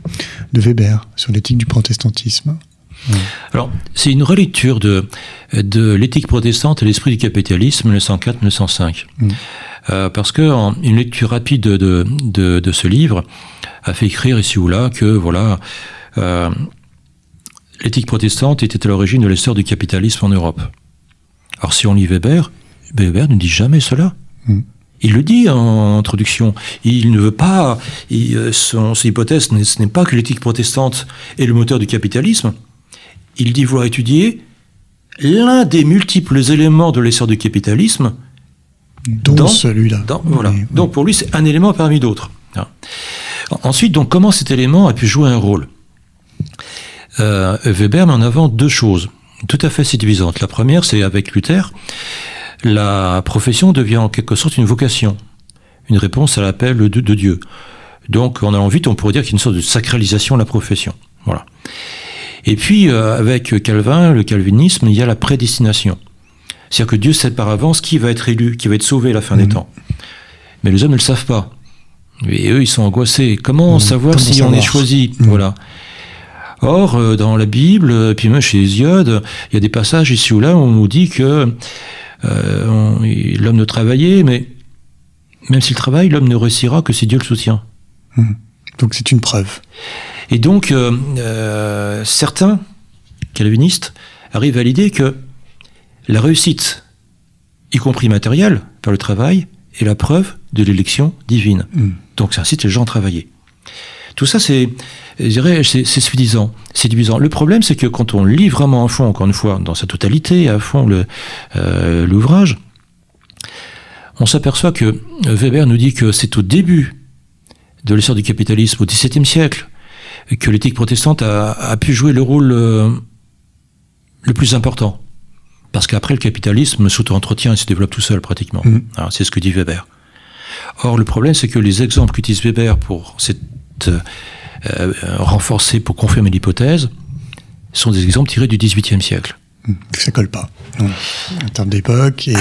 de Weber sur l'éthique du protestantisme. Alors, c'est une relecture de, de l'éthique protestante et l'esprit du capitalisme 1904-1905. Euh, parce que une lecture rapide de, de, de, ce livre a fait écrire ici ou là que voilà euh, l'éthique protestante était à l'origine de l'essor du capitalisme en Europe. Alors si on lit Weber, Weber ne dit jamais cela. Mm. Il le dit en introduction. Il ne veut pas. Il, son, son, hypothèse, ce n'est pas que l'éthique protestante est le moteur du capitalisme. Il dit vouloir étudier l'un des multiples éléments de l'essor du capitalisme dont celui-là. Voilà. Donc pour lui, c'est un élément parmi d'autres. Ensuite, donc, comment cet élément a pu jouer un rôle? Euh, Weber met en avant deux choses tout à fait séduisantes. La première, c'est avec Luther, la profession devient en quelque sorte une vocation, une réponse à l'appel de, de, Dieu. Donc, en allant vite, on pourrait dire qu'il y a une sorte de sacralisation de la profession. Voilà. Et puis, euh, avec Calvin, le calvinisme, il y a la prédestination. C'est-à-dire que Dieu sait par avance qui va être élu, qui va être sauvé à la fin des mhm. temps. Mais les hommes ne le savent pas. Et eux, ils sont angoissés. Comment mmh. savoir si on est choisi mmh. Voilà. Or, euh, dans la Bible, puis même chez Hésiode, il y a des passages ici ou là où on nous dit que l'homme ne travaillait, mais même s'il travaille, l'homme ne réussira que si Dieu le soutient. Mmh. Donc c'est une preuve. Et donc, certains calvinistes arrivent à l'idée que la réussite, y compris matérielle, par le travail, est la preuve de l'élection divine. Mm. Donc ça incite les gens à travailler. Tout ça, c'est, je dirais, c'est, suffisant, séduisant. Le problème, c'est que quand on lit vraiment à fond, encore une fois, dans sa totalité, à fond euh, l'ouvrage, on s'aperçoit que Weber nous dit que c'est au début de l'essor du capitalisme, au XVIIe siècle, que l'éthique protestante a, a, pu jouer le rôle euh, le plus important. Parce qu'après, le capitalisme s'auto-entretient et se développe tout seul pratiquement. Mmh. C'est ce que dit Weber. Or, le problème, c'est que les exemples qu'utilise Weber pour cette, euh, euh, renforcer, pour confirmer l'hypothèse, sont des exemples tirés du XVIIIe siècle. Mmh. Ça colle pas. Non. En termes d'époque. Et... Euh,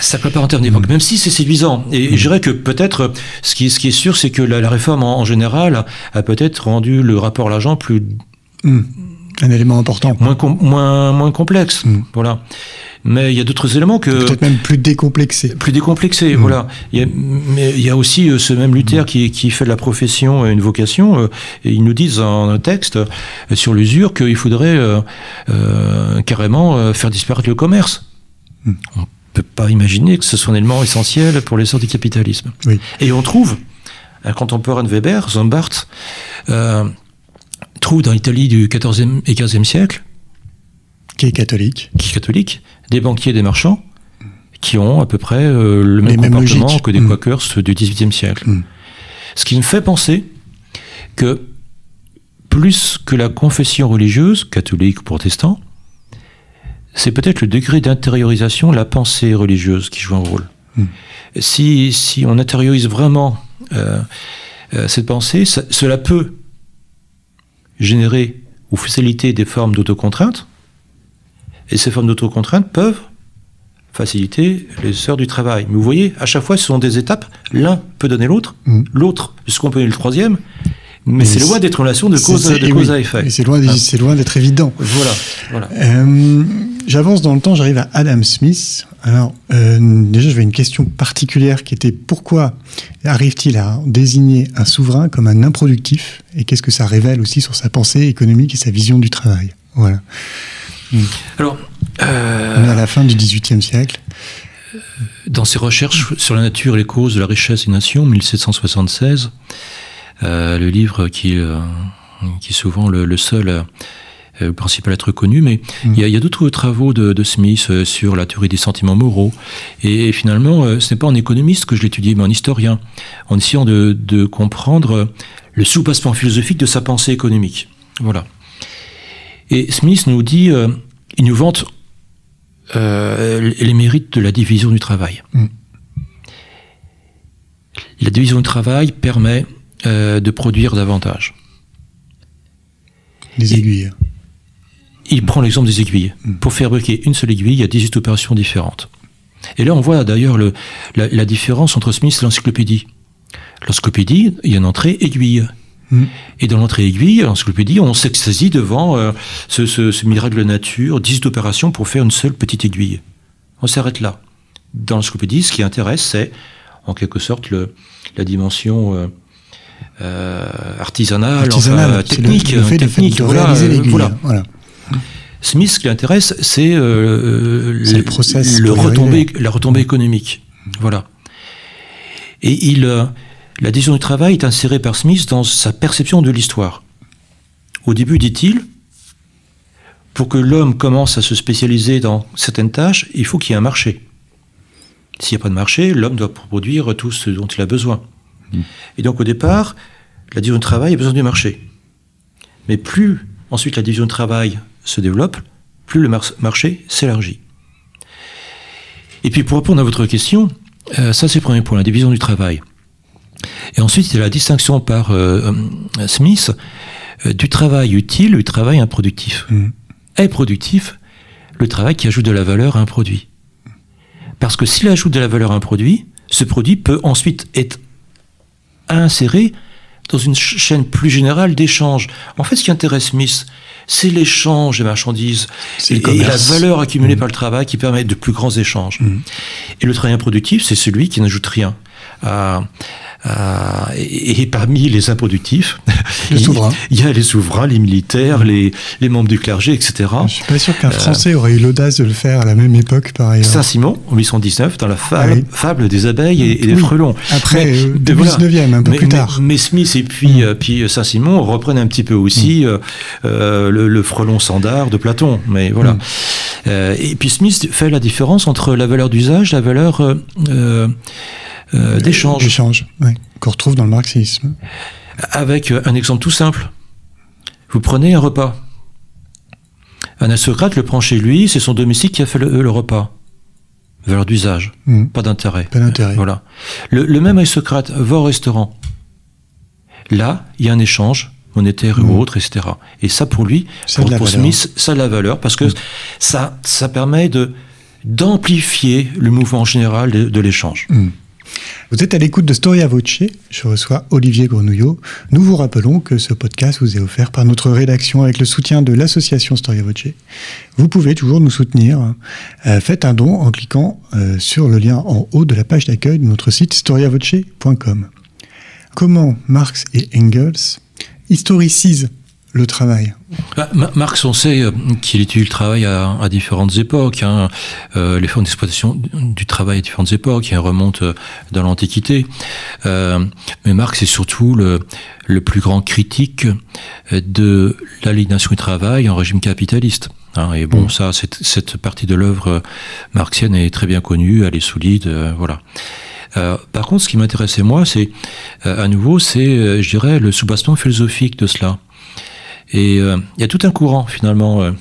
ça colle pas en termes d'époque, mmh. même si c'est séduisant. Et, je dirais que peut-être, ce qui, ce qui est sûr, c'est que la, réforme en, général a peut-être rendu le rapport à l'argent plus un élément important. Moins, moins, moins complexe. Mm. Voilà. Mais il y a d'autres éléments que. Peut-être même plus décomplexé. Plus décomplexé, mm. voilà. Il y a, mais il y a aussi euh, ce même Luther mm. qui, qui, fait de la profession une vocation. Euh, et ils nous disent en un texte euh, sur l'usure qu'il faudrait euh, carrément faire disparaître le commerce. On ne peut pas imaginer que ce soit un élément essentiel pour l'essor du capitalisme. Oui. Et on trouve, un contemporain de Weber, Zombart, euh, trouve dans l'Italie du XIVe et XVe siècle, qui est catholique, qui est catholique, des banquiers des marchands qui ont à peu près euh, le même comportement que des mmh. Quakers du XVIIIe siècle. Mm. Ce qui me fait penser que plus que la confession religieuse, catholique ou protestant, c'est peut-être le degré d'intériorisation, la pensée religieuse qui joue un rôle. Mm. Si, si on intériorise vraiment euh, euh, cette pensée, ça, cela peut générer ou faciliter des formes d'autocontrainte, et ces formes d'autocontrainte peuvent faciliter les heures du travail. Mais vous voyez, à chaque fois, ce sont des étapes. L'un peut donner l'autre, mmh. l'autre, ce qu'on peut donner le troisième, mais, c'est loin d'être relation de cause, de cause à effet. C'est loin, c'est loin d'être évident. Voilà. voilà. Euh, J'avance dans le temps, j'arrive à Adam Smith. Alors, euh, déjà, j'avais une question particulière qui était pourquoi arrive-t-il à désigner un souverain comme un improductif Et qu'est-ce que ça révèle aussi sur sa pensée économique et sa vision du travail? Voilà. Hmm. Alors, euh, on est à la fin du XVIIIe siècle. Dans ses recherches sur la nature et les causes de la richesse des nations, 1776, euh, le livre qui, euh, qui est souvent le, le seul euh, le principal à être connu, mais mm. il y a, a d'autres travaux de, de Smith sur la théorie des sentiments moraux. Et, finalement, ce n'est pas en économiste que je l'étudie, mais en historien, en essayant de, de comprendre le sous-passement philosophique de sa pensée économique. Voilà. Et Smith nous dit, euh, il nous vante euh, les mérites de la division du travail. Mm. La division du travail permet euh, de produire davantage. Les aiguilles. Il prend l'exemple des aiguilles. Mm. Pour fabriquer une seule aiguille, il y a 18 opérations différentes. Et là, on voit d'ailleurs la, la, différence entre Smith et l'encyclopédie. L'encyclopédie, il y a une entrée aiguille. Mm. Et dans l'entrée aiguille, l'encyclopédie, on s'extasie devant euh, ce, ce, ce, miracle de nature, 10 opérations pour faire une seule petite aiguille. On s'arrête là. Dans l'encyclopédie, ce qui intéresse, c'est en quelque sorte le, la dimension euh, euh, artisanale, enfin, technique. le, le fait de, technique, de voilà, réaliser euh. Voilà. Smith, ce qui l'intéresse, c'est euh, le process retombée, la retombée économique. Voilà. Et il, euh, la division du travail est insérée par Smith dans sa perception de l'histoire. Au début, dit-il, pour que l'homme commence à se spécialiser dans certaines tâches, il faut qu'il y ait un marché. S'il n'y a pas de marché, l'homme doit produire tout ce dont il a besoin. Et donc au départ, la division du travail a besoin du marché. Mais plus ensuite la division du travail se développe, plus le mar- marché s'élargit. Et puis pour répondre à votre question, euh, ça c'est le premier point, la division du travail. Et ensuite, il y a la distinction par euh, euh, Smith euh, du travail utile et du travail improductif. Mhm. Est productif le travail qui ajoute de la valeur à un produit. Parce que s'il ajoute de la valeur à un produit, ce produit peut ensuite être inséré dans une ch- chaîne plus générale d'échange. En fait, ce qui intéresse Smith, c'est l'échange des marchandises C'est et, la valeur accumulée Mhm. par le travail qui permet de plus grands échanges. Mhm. Et le travail improductif, c'est celui qui n'ajoute rien. À- à- et, et parmi les improductifs, il- y a les souverains, les militaires, les, les membres du clergé, etc. Je suis pas sûr qu'un Euh, Français aurait eu l'audace de le faire à la même époque, par ailleurs. Saint-Simon, en 819, dans la fable, Ah oui. fable des abeilles et, et des Oui. frelons. Après, Mais- euh, de- début 19e, un peu mais, plus tard. Mais, Smith et puis, euh, puis Saint-Simon reprennent un petit peu aussi euh, euh, le, le frelon standard de Platon. Mais voilà. Euh, et puis Smith fait la différence entre la valeur d'usage, la valeur euh, euh, euh, d'échange. D'échange, oui. Qu'on retrouve dans le marxisme. Avec euh, un exemple tout simple. Vous prenez un repas. Un aristocrate le prend chez lui, c'est son domestique qui a fait le, le repas. Valeur d'usage, Mhm. pas d'intérêt. Pas d'intérêt. Voilà. Le, le même aristocrate va au restaurant. Là, il y a un échange monétaire ou autre, etc. Et ça, pour lui, Ça pour. Smith, ça a de la valeur parce que Mhm. ça, ça permet de d'amplifier le mouvement général de, de l'échange. Vous êtes à l'écoute de Storia Voce. Je reçois Olivier Grenouillot. Nous vous rappelons que ce podcast vous est offert par notre rédaction avec le soutien de l'association Storia Voce. Vous pouvez toujours nous soutenir. Euh, faites un don en cliquant euh, sur le lien en haut de la page d'accueil de notre site storiavoce.com. Comment Marx et Engels historicisent le travail Ma- Marx, on sait euh, qu'il étudie le travail à, à différentes époques. Hein. Euh, les formes d'exploitation du- travail à différentes époques, qui remontent euh, dans l'Antiquité. Euh, mais Marx est surtout le, le plus grand critique de l'aliénation du travail en régime capitaliste. hein. et bon, Mm. ça, cette, cette partie de l'œuvre marxienne est très bien connue, elle est solide, euh, voilà. Euh, par contre, ce qui m'intéressait moi, c'est euh, à nouveau, c'est, je dirais, le soubassement philosophique de cela. Et euh, il y a tout un courant finalement euh,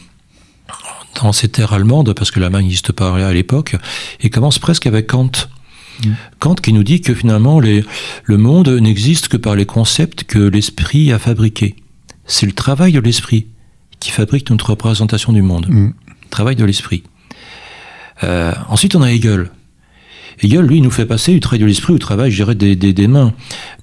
dans ces terres allemandes, parce que l'Allemagne n'existe pas à l'époque, et commence presque avec Kant. Mm. Kant qui nous dit que finalement les, le monde n'existe que par les concepts que l'esprit a fabriqués. C'est le travail de l'esprit qui fabrique notre représentation du monde. Hmm. Travail de l'esprit. Euh, ensuite, on a Hegel. Hegel, lui, nous fait passer du travail de l'esprit au travail, je dirais, des, des, des mains.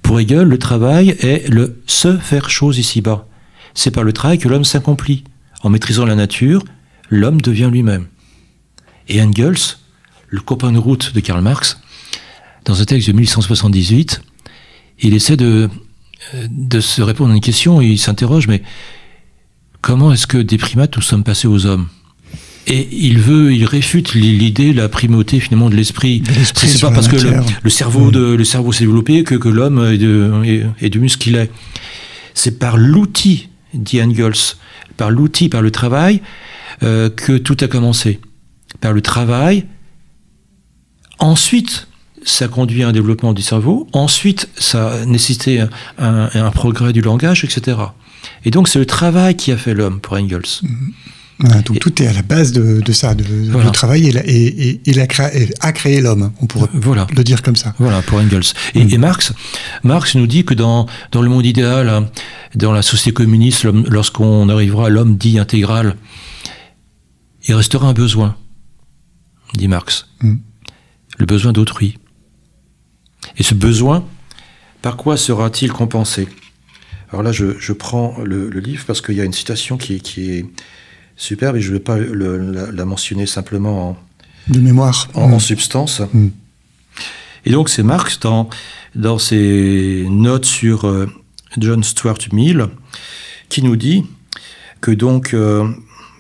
Pour Hegel, le travail est le se faire chose ici-bas. C'est par le travail que l'homme s'accomplit. En maîtrisant la nature, l'homme devient lui-même. Et Engels, le copain de route de Karl Marx, dans un texte de 1878, il essaie de, de se répondre à une question il s'interroge, mais comment est-ce que des primates nous sommes passés aux hommes? Et il veut, il réfute l'idée, la primauté finalement de l'esprit. C'est pas parce que le, cerveau Mm. de le cerveau s'est développé que, que l'homme est, de, est, est du muscle qu'il est. C'est par l'outil, dit Engels, par l'outil, par le travail, euh, que tout a commencé. Par le travail. Ensuite, ça conduit à un développement du cerveau. Ensuite, ça a nécessité un, un- un progrès du langage, etc. Et donc, c'est le travail qui a fait l'homme pour Engels. Voilà, donc tout est à la base de, de ça, de, Voilà. du travail et, la- et, et- et la créa- et a créé l'homme, on pourrait Voilà. le dire comme ça. Voilà, pour Engels. Et, Mm. Marx, Marx nous dit que dans, dans le monde idéal, dans la société communiste, lorsqu'on arrivera à l'homme dit intégral, il restera un besoin, dit Marx. Mm. Le besoin d'autrui. Et ce besoin, par quoi sera-t-il compensé? Alors là, je, prends le, livre parce qu'il y a une citation qui, est superbe et je ne vais pas la, mentionner simplement en, de mémoire, en, substance. Mm. Et donc c'est Marx dans, dans ses notes sur euh, John Stuart Mill qui nous dit que donc euh,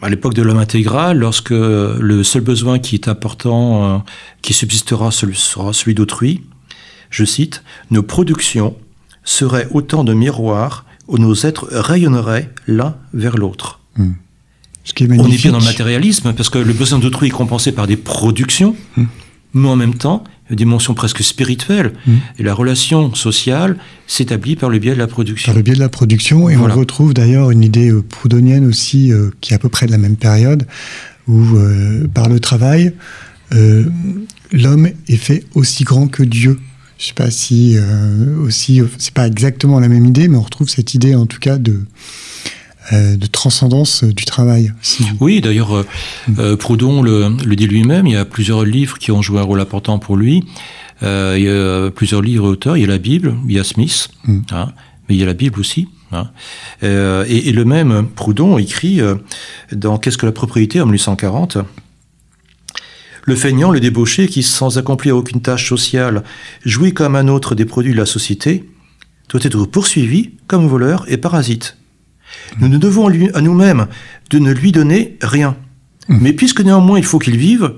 à l'époque de l'homme intégral, lorsque le seul besoin qui est important, euh, qui subsistera, sera celui d'autrui, je cite, nos productions seraient autant de miroirs où nos êtres rayonneraient l'un vers l'autre. Hmm. Ce qui est On est bien dans le matérialisme, parce que le besoin d'autrui est compensé par des productions, hmm. mais en même temps, une dimension presque spirituelle. Hmm. Et la relation sociale s'établit par le biais de la production. Par le biais de la production, et on retrouve d'ailleurs une idée euh, proudhonienne aussi, euh, qui est à peu près de la même période, où euh, par le travail, l'homme est fait aussi grand que Dieu. Je sais pas si aussi, c'est pas exactement la même idée, mais on retrouve cette idée en tout cas de de transcendance du travail. Oui, d'ailleurs, Proudhon le, le dit lui-même, il y a plusieurs livres qui ont joué un rôle important pour lui. Euh, il y a plusieurs livres auteurs. Il y a la Bible, il y a Smith, mm. hein, mais il y a la Bible aussi. Hein. Euh, et, le même Proudhon écrit euh, dans Qu'est-ce que la propriété en 1840 le feignant, le débauché, qui, sans accomplir aucune tâche sociale, jouit comme un autre des produits de la société, doit être poursuivi comme voleur et parasite. Nous ne devons à nous-mêmes de ne lui donner rien. Mm. Mais puisque néanmoins il faut qu'il vive,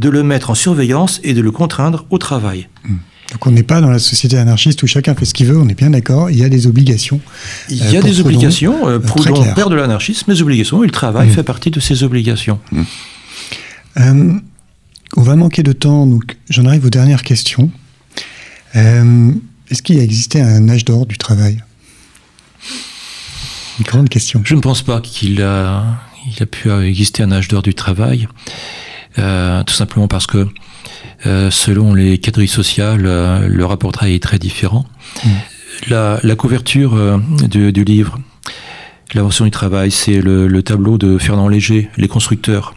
de le mettre en surveillance et de le contraindre au travail. Hmm. Donc on n'est pas dans la société anarchiste où chacun fait ce qu'il veut, on est bien d'accord, il y a des obligations. Il y a euh, des obligations, euh, Proudhon, père de l'anarchisme, les obligations, et le travail hmm. fait partie de ces obligations. Euh, on va manquer de temps, donc j'en arrive aux dernières questions. Est-ce qu'il a existé un âge d'or du travail? Une grande question. Je ne pense pas qu'il a, il a pu exister un âge d'or du travail. Euh, tout simplement parce que euh, selon les catégories sociales, euh, le rapport travail est très différent. Mm. La, couverture du, livre, L'invention du travail, c'est le, tableau de Fernand Léger, Les constructeurs.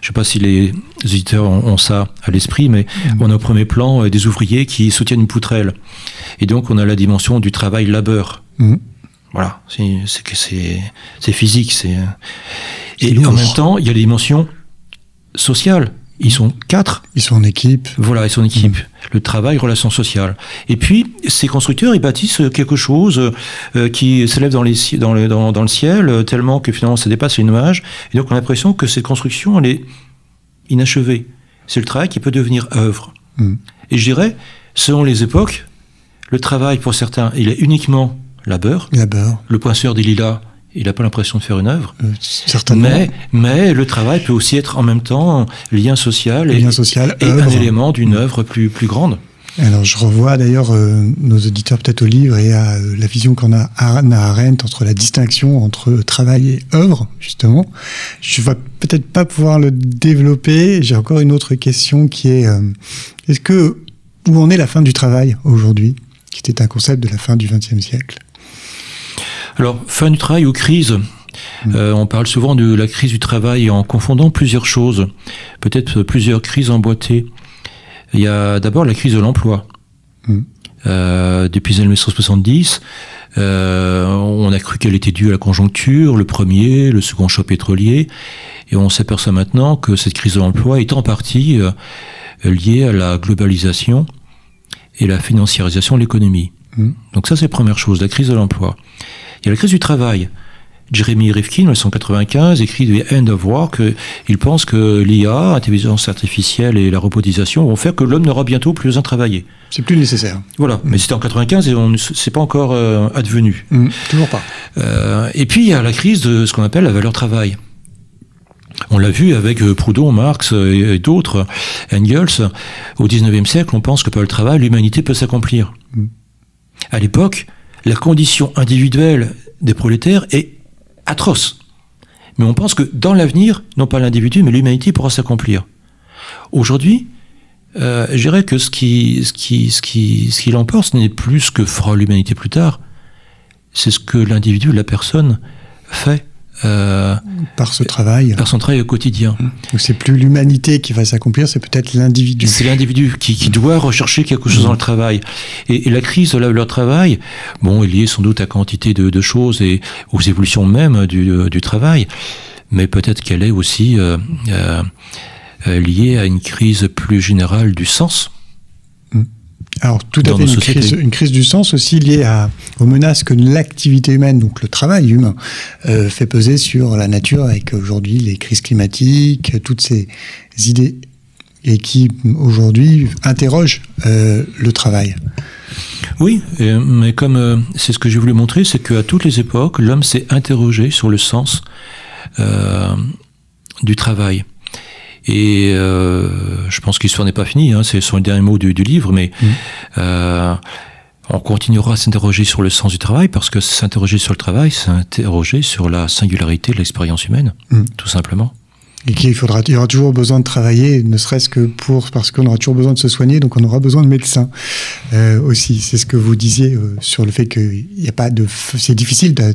Je ne sais pas si les éditeurs ont, ça à l'esprit, mais mm. on a au premier plan des ouvriers qui soutiennent une poutrelle. Et donc on a la dimension du travail labeur. Mm. Voilà, c'est physique. c'est Et en même temps, il y a les dimensions social. Ils sont quatre. Ils sont en équipe. Voilà, ils sont en équipe. Mmh. Le travail, relations sociales. Et puis, ces constructeurs, ils bâtissent quelque chose euh, qui s'élève dans, dans, le, dans, le ciel, euh, tellement que finalement ça dépasse les nuages. Et donc, on a l'impression que cette construction, elle est inachevée. C'est le travail qui peut devenir œuvre. Mmh. Et je dirais, selon les époques, le travail, pour certains, il est uniquement labeur. Labeur. Le poinçeur des lilas, il n'a pas l'impression de faire une œuvre. Euh, certainement. Mais, mais le travail peut aussi être en même temps lien social et, social, et un élément d'une œuvre plus, plus grande. Alors je revois d'ailleurs euh, nos auditeurs peut-être au livre et à euh, la vision qu'on a Anna Arendt entre la distinction entre travail et œuvre, justement. Je ne vais peut-être pas pouvoir le développer. J'ai encore une autre question qui est est-ce que où en est la fin du travail aujourd'hui, qui était un concept de la fin du XXe siècle alors, fin du travail ou crise euh, on parle souvent de la crise du travail en confondant plusieurs choses, peut-être plusieurs crises emboîtées. Il y a d'abord la crise de l'emploi. Mm. Euh, depuis les années 1970, euh, on a cru qu'elle était due à la conjoncture, le premier, le second choc pétrolier, et on s'aperçoit maintenant que cette crise de l'emploi est en partie liée à la globalisation et la financiarisation de l'économie. Mm. Donc ça, c'est la première chose, la crise de l'emploi. Il y a la crise du travail. Jeremy Rifkin, en 1995, écrit The End of Work. Il pense que l'IA, l'intelligence artificielle et la robotisation vont faire que l'homme n'aura bientôt plus besoin de travailler. C'est plus nécessaire. Voilà, mais c'était en 95 et on c'est pas encore euh, advenu. Mmh, toujours pas. Euh, et puis il y a la crise de ce qu'on appelle la valeur travail. On l'a vu avec euh, Proudhon, Marx et d'autres, Engels. Au 19e siècle, on pense que par le travail, l'humanité peut s'accomplir. Mmh. À l'époque, la condition individuelle des prolétaires est atroce. Mais on pense que dans l'avenir, non pas l'individu, mais l'humanité pourra s'accomplir. Aujourd'hui, euh, je dirais que ce qui, ce qui, ce ce qui l'emporte, ce n'est plus ce que fera l'humanité plus tard, c'est ce que l'individu, la personne, fait. Euh, par ce travail. Par son travail au quotidien. Donc c'est plus l'humanité qui va s'accomplir, c'est peut-être l'individu. C'est l'individu qui, qui, doit rechercher quelque chose dans le travail. Et, et la crise de leur travail, bon, est liée sans doute à quantité de, de choses et aux évolutions même du, du travail, mais peut-être qu'elle est aussi euh, euh, liée à une crise plus générale du sens. Alors tout à fait une crise, une crise, du sens aussi liée à, aux menaces que l'activité humaine, donc le travail humain, euh, fait peser sur la nature avec aujourd'hui les crises climatiques, toutes ces idées et qui aujourd'hui interrogent euh, le travail. Oui, et, mais comme euh, c'est ce que j'ai voulu montrer, c'est qu'à toutes les époques, l'homme s'est interrogé sur le sens du travail. Et euh, je pense que l'histoire n'est pas finie, hein, c'est sur le dernier mot du, du livre, mais mmh. euh, on continuera à s'interroger sur le sens du travail, parce que s'interroger sur le travail, c'est s'interroger sur la singularité de l'expérience humaine, mmh. tout simplement. Et qu'il faudra, il y aura toujours besoin de travailler, ne serait-ce que pour, parce qu'on aura toujours besoin de se soigner, donc on aura besoin de médecins euh, aussi. C'est ce que vous disiez euh, sur le fait qu'il n'y a pas de, c'est difficile de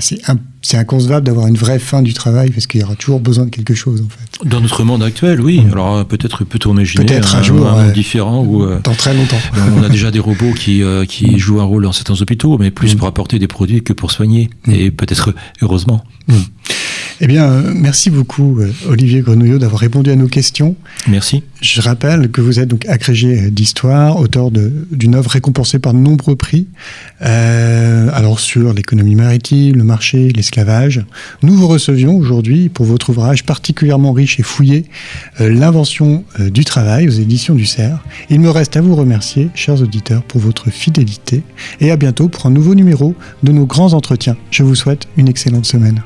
c'est inconcevable d'avoir une vraie fin du travail parce qu'il y aura toujours besoin de quelque chose en fait. Dans notre monde actuel, oui. Mmh. Alors peut-être peut-on imaginer peut-être un, un, jour, un monde différent où euh, dans très longtemps. on a déjà des robots qui euh, qui mmh. jouent un rôle dans certains hôpitaux, mais plus mmh. pour apporter des produits que pour soigner. Et peut-être heureusement. Eh bien, euh, merci beaucoup, euh, Olivier Grenouillot, d'avoir répondu à nos questions. Merci. Je rappelle que vous êtes donc agrégé d'histoire, auteur d'une œuvre récompensée par de nombreux prix, euh, alors sur l'économie maritime, le marché, l'esclavage. Nous vous recevions aujourd'hui pour votre ouvrage particulièrement riche et fouillé, euh, L'invention euh, du travail aux éditions du CERF. Il me reste à vous remercier, chers auditeurs, pour votre fidélité et à bientôt pour un nouveau numéro de nos grands entretiens. Je vous souhaite une excellente semaine.